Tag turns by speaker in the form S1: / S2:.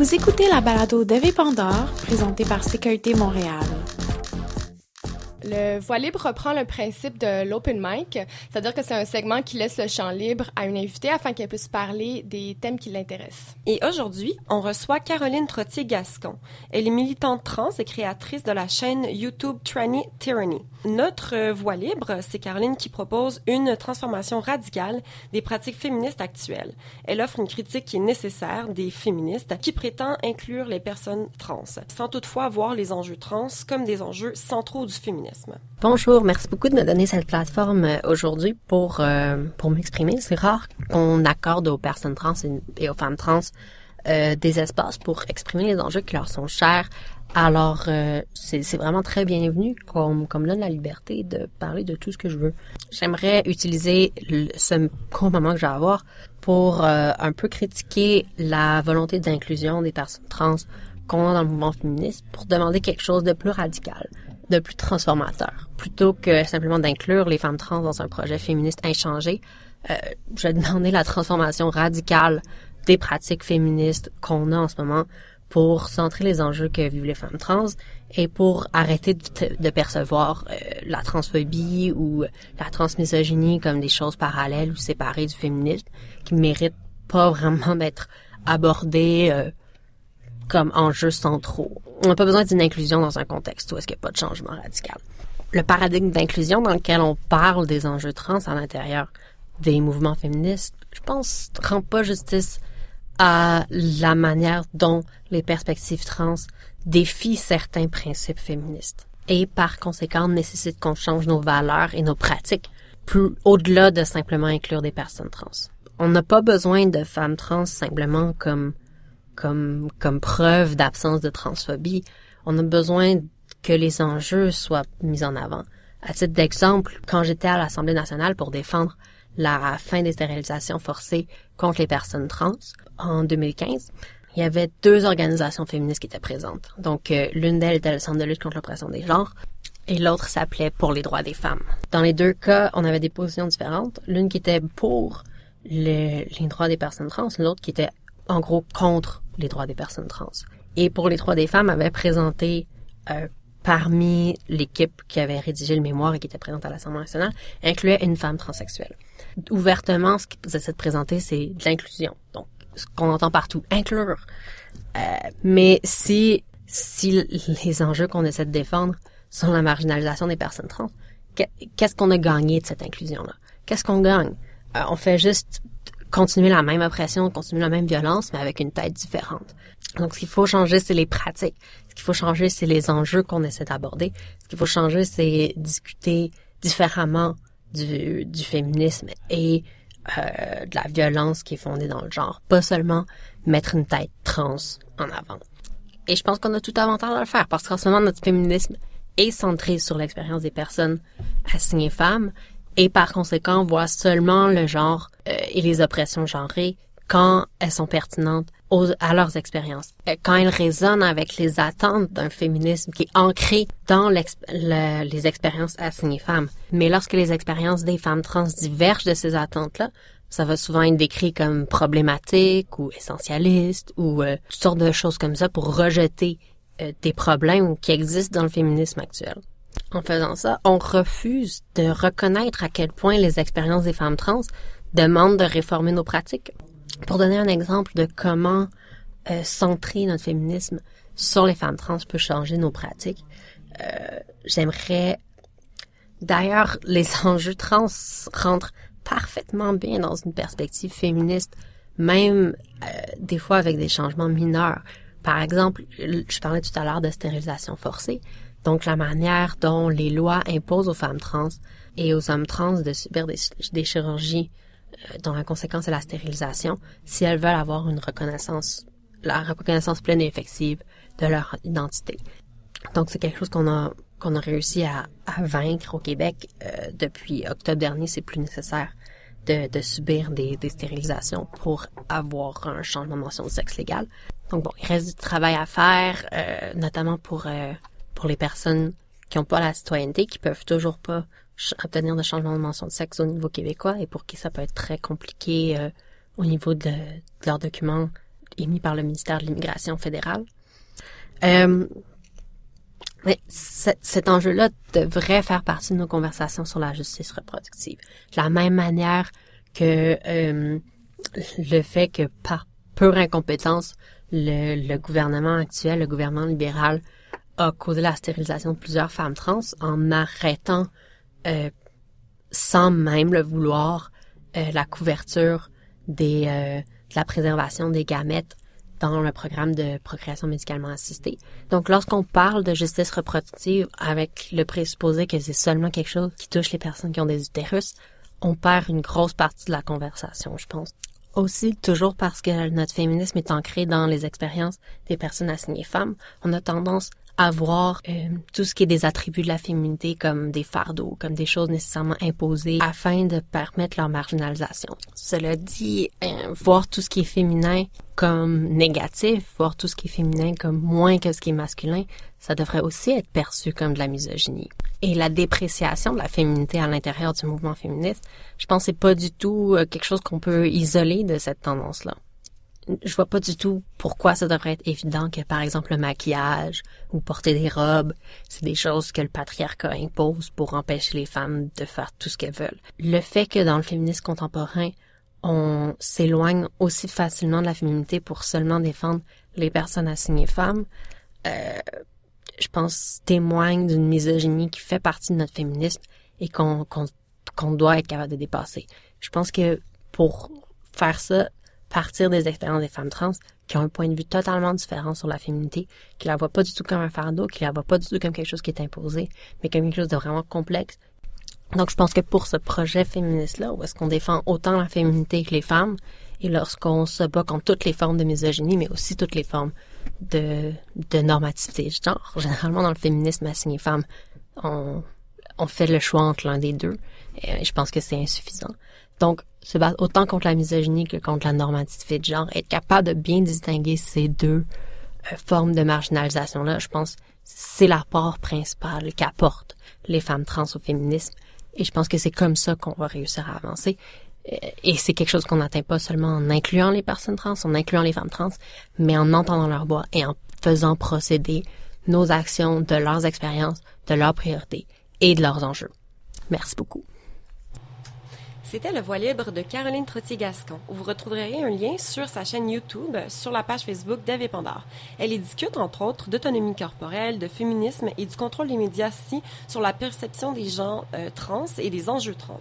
S1: Vous écoutez la balado d'Eve Pandore, présentée par Sécurité Montréal.
S2: Le Voix libre reprend le principe de l'open mic, c'est-à-dire que c'est un segment qui laisse le champ libre à une invitée afin qu'elle puisse parler des thèmes qui l'intéressent.
S3: Et aujourd'hui, on reçoit Caroline Trottier-Gascon. Elle est militante trans et créatrice de la chaîne YouTube Tranny Tyranny. Notre Voix libre, c'est Caroline qui propose une transformation radicale des pratiques féministes actuelles. Elle offre une critique qui est nécessaire des féministes qui prétend inclure les personnes trans, sans toutefois voir les enjeux trans comme des enjeux centraux du féminisme.
S4: Bonjour, merci beaucoup de me donner cette plateforme euh, aujourd'hui pour euh, pour m'exprimer. C'est rare qu'on accorde aux personnes trans et aux femmes trans euh, des espaces pour exprimer les enjeux qui leur sont chers. Alors, c'est vraiment très bienvenu comme comme donne la liberté de parler de tout ce que je veux. J'aimerais utiliser ce court moment que je vais avoir pour un peu critiquer la volonté d'inclusion des personnes trans qu'on a dans le mouvement féministe pour demander quelque chose de plus radical de plus transformateur. Plutôt que simplement d'inclure les femmes trans dans un projet féministe inchangé, euh, je vais demander la transformation radicale des pratiques féministes qu'on a en ce moment pour centrer les enjeux que vivent les femmes trans et pour arrêter de, percevoir euh, la transphobie ou la transmisogynie comme des choses parallèles ou séparées du féminisme qui méritent pas vraiment d'être abordées euh, comme enjeux centraux. On n'a pas besoin d'une inclusion dans un contexte où est-ce qu'il n'y a pas de changement radical. Le paradigme d'inclusion dans lequel on parle des enjeux trans à l'intérieur des mouvements féministes, je pense, rend pas justice à la manière dont les perspectives trans défient certains principes féministes et par conséquent nécessitent qu'on change nos valeurs et nos pratiques plus au-delà de simplement inclure des personnes trans. On n'a pas besoin de femmes trans simplement comme comme, comme preuve d'absence de transphobie. On a besoin que les enjeux soient mis en avant. À titre d'exemple, quand j'étais à l'Assemblée nationale pour défendre la fin des stérilisations forcées contre les personnes trans en 2015, il y avait deux organisations féministes qui étaient présentes. Donc, euh, l'une d'elles était le Centre de lutte contre l'oppression des genres et l'autre s'appelait Pour les droits des femmes. Dans les deux cas, on avait des positions différentes. L'une qui était pour les droits des personnes trans, l'autre qui était en gros contre les droits des personnes trans. Et pour les droits des femmes, avait présenté euh, parmi l'équipe qui avait rédigé le mémoire et qui était présente à l'Assemblée nationale, incluait une femme transsexuelle. Ouvertement, ce qu'ils essaient de présenter, c'est de l'inclusion. Donc, ce qu'on entend partout, inclure. Euh, mais si si les enjeux qu'on essaie de défendre sont la marginalisation des personnes trans, qu'est-ce qu'on a gagné de cette inclusion-là? Qu'est-ce qu'on gagne? Euh, on fait juste continuer la même oppression, continuer la même violence, mais avec une tête différente. Donc, ce qu'il faut changer, c'est les pratiques. Ce qu'il faut changer, c'est les enjeux qu'on essaie d'aborder. Ce qu'il faut changer, c'est discuter différemment du, du féminisme et euh, de la violence qui est fondée dans le genre. Pas seulement mettre une tête trans en avant. Et je pense qu'on a tout avantage à le faire parce qu'en ce moment, notre féminisme est centré sur l'expérience des personnes assignées femmes et par conséquent voit seulement le genre euh, et les oppressions genrées quand elles sont pertinentes aux, à leurs expériences, euh, quand elles résonnent avec les attentes d'un féminisme qui est ancré dans les expériences assignées femmes. Mais lorsque les expériences des femmes trans divergent de ces attentes-là, ça va souvent être décrit comme problématique ou essentialiste ou euh, toutes sortes de choses comme ça pour rejeter des problèmes qui existent dans le féminisme actuel. En faisant ça, on refuse de reconnaître à quel point les expériences des femmes trans demandent de réformer nos pratiques. Pour donner un exemple de comment euh, centrer notre féminisme sur les femmes trans peut changer nos pratiques, euh, j'aimerais d'ailleurs les enjeux trans rentrent parfaitement bien dans une perspective féministe, même euh, des fois avec des changements mineurs. Par exemple, je parlais tout à l'heure de stérilisation forcée. Donc la manière dont les lois imposent aux femmes trans et aux hommes trans de subir des, chirurgies euh, dont la conséquence est la stérilisation, si elles veulent avoir une reconnaissance, la reconnaissance pleine et effective de leur identité. Donc c'est quelque chose qu'on a qu'on a réussi à, vaincre au Québec euh, depuis octobre dernier. C'est plus nécessaire de, de subir des, des, stérilisations pour avoir un changement de mention de sexe légal. Donc bon, il reste du travail à faire, euh, notamment pour pour les personnes qui n'ont pas la citoyenneté, qui peuvent toujours pas obtenir de changement de mention de sexe au niveau québécois et pour qui ça peut être très compliqué euh, au niveau de, leurs documents émis par le ministère de l'Immigration fédérale. Euh, mais cet enjeu-là devrait faire partie de nos conversations sur la justice reproductive. De la même manière que euh, le fait que par pure incompétence, le, le, gouvernement actuel, le gouvernement libéral, a causé la stérilisation de plusieurs femmes trans en arrêtant, euh, sans même le vouloir, euh, la couverture des, euh, de la préservation des gamètes dans le programme de procréation médicalement assistée. Donc, lorsqu'on parle de justice reproductive avec le présupposé que c'est seulement quelque chose qui touche les personnes qui ont des utérus, on perd une grosse partie de la conversation, je pense. Aussi, toujours parce que notre féminisme est ancré dans les expériences des personnes assignées femmes, on a tendance avoir euh, tout ce qui est des attributs de la féminité comme des fardeaux, comme des choses nécessairement imposées afin de permettre leur marginalisation. Cela dit, euh, voir tout ce qui est féminin comme négatif, voir tout ce qui est féminin comme moins que ce qui est masculin, ça devrait aussi être perçu comme de la misogynie. Et la dépréciation de la féminité à l'intérieur du mouvement féministe, je pense que c'est pas du tout euh, quelque chose qu'on peut isoler de cette tendance-là je vois pas du tout pourquoi ça devrait être évident que, par exemple, le maquillage ou porter des robes, c'est des choses que le patriarcat impose pour empêcher les femmes de faire tout ce qu'elles veulent. Le fait que dans le féminisme contemporain, on s'éloigne aussi facilement de la féminité pour seulement défendre les personnes assignées femmes, euh, je pense témoigne d'une misogynie qui fait partie de notre féminisme et qu'on qu'on doit être capable de dépasser. Je pense que pour faire ça, partir des expériences des femmes trans qui ont un point de vue totalement différent sur la féminité, qui la voient pas du tout comme un fardeau, qui la voient pas du tout comme quelque chose qui est imposé, mais comme quelque chose de vraiment complexe. Donc, je pense que pour ce projet féministe-là, où est-ce qu'on défend autant la féminité que les femmes, et lorsqu'on se bat contre toutes les formes de misogynie, mais aussi toutes les formes de, de normativité genre, généralement dans le féminisme assigné femme, on, on fait le choix entre l'un des deux, et je pense que c'est insuffisant. Donc, se battre autant contre la misogynie que contre la normativité de genre, être capable de bien distinguer ces deux euh, formes de marginalisation-là, je pense, c'est l'apport principal qu'apportent les femmes trans au féminisme. Et je pense que c'est comme ça qu'on va réussir à avancer. Euh, et c'est quelque chose qu'on n'atteint pas seulement en incluant les personnes trans, en incluant les femmes trans, mais en entendant leur voix et en faisant procéder nos actions de leurs expériences, de leurs priorités et de leurs enjeux. Merci beaucoup.
S3: C'était le voix libre de Caroline Trottier-Gascon. Vous retrouverez un lien sur sa chaîne YouTube, sur la page Facebook d'Eve Pandore. Elle y discute, entre autres, d'autonomie corporelle, de féminisme et du contrôle des médias, si sur la perception des gens euh, trans et des enjeux trans.